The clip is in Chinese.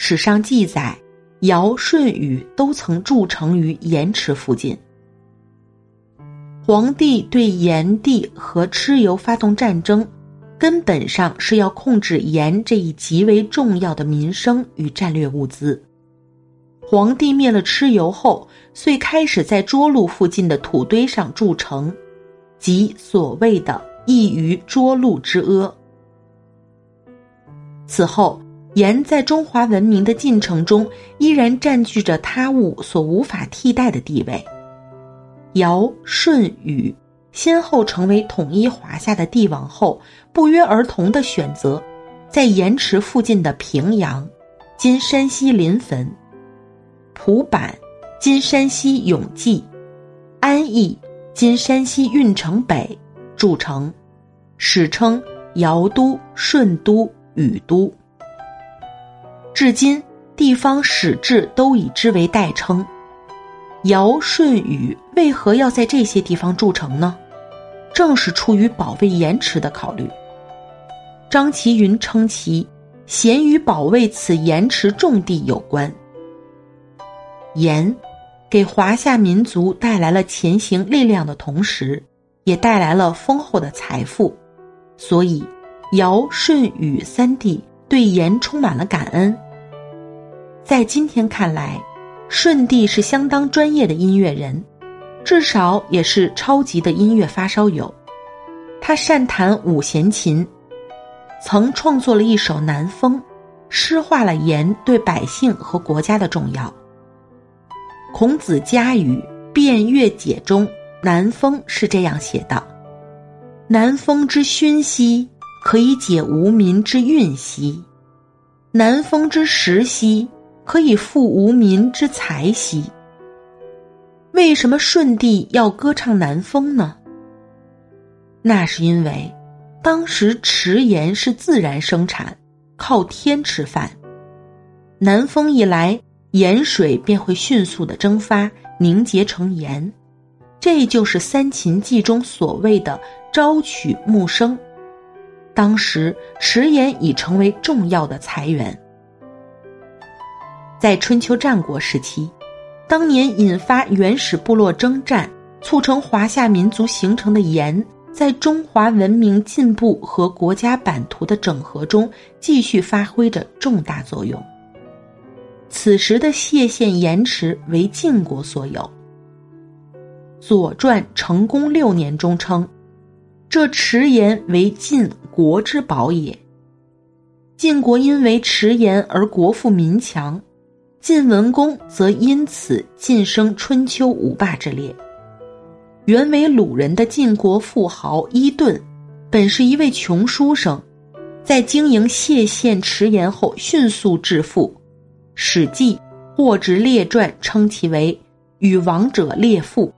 史上记载，尧、舜、禹都曾筑城于盐池附近。皇帝对炎帝和蚩尤发动战争，根本上是要控制盐这一极为重要的民生与战略物资。皇帝灭了蚩尤后，遂开始在涿鹿附近的土堆上筑城，即所谓的“一于涿鹿之阿”。此后，盐在中华文明的进程中依然占据着他物所无法替代的地位。尧、舜、禹先后成为统一华夏的帝王后，不约而同的选择，在盐池附近的平阳（今山西临汾）、蒲坂（今山西永济）、安邑（今山西运城北）筑城，史称尧都、舜都、禹都。至今，地方史志都以之为代称。尧舜禹为何要在这些地方筑城呢？正是出于保卫盐池的考虑。张其云称其咸与保卫此盐池重地有关。盐给华夏民族带来了前行力量的同时，也带来了丰厚的财富，所以尧舜禹三帝对盐充满了感恩。在今天看来。舜帝是相当专业的音乐人，至少也是超级的音乐发烧友。他善弹五弦琴，曾创作了一首《南风》，诗化了盐对百姓和国家的重要。孔子家语《辩乐解》中，《南风》是这样写的：“南风之熏兮，可以解无民之愠兮；南风之时兮。”可以富无民之财兮。为什么舜帝要歌唱南风呢？那是因为，当时池盐是自然生产，靠天吃饭。南风一来，盐水便会迅速的蒸发凝结成盐，这就是《三秦记》中所谓的“朝取暮生”。当时池盐已成为重要的财源。在春秋战国时期，当年引发原始部落征战、促成华夏民族形成的盐，在中华文明进步和国家版图的整合中继续发挥着重大作用。此时的谢县盐池为晋国所有，《左传·成公六年》中称：“这池盐为晋国之宝也。”晋国因为池盐而国富民强。晋文公则因此晋升春秋五霸之列。原为鲁人的晋国富豪伊顿，本是一位穷书生，在经营谢县池盐后迅速致富，《史记·货殖列传》称其为“与王者列富”。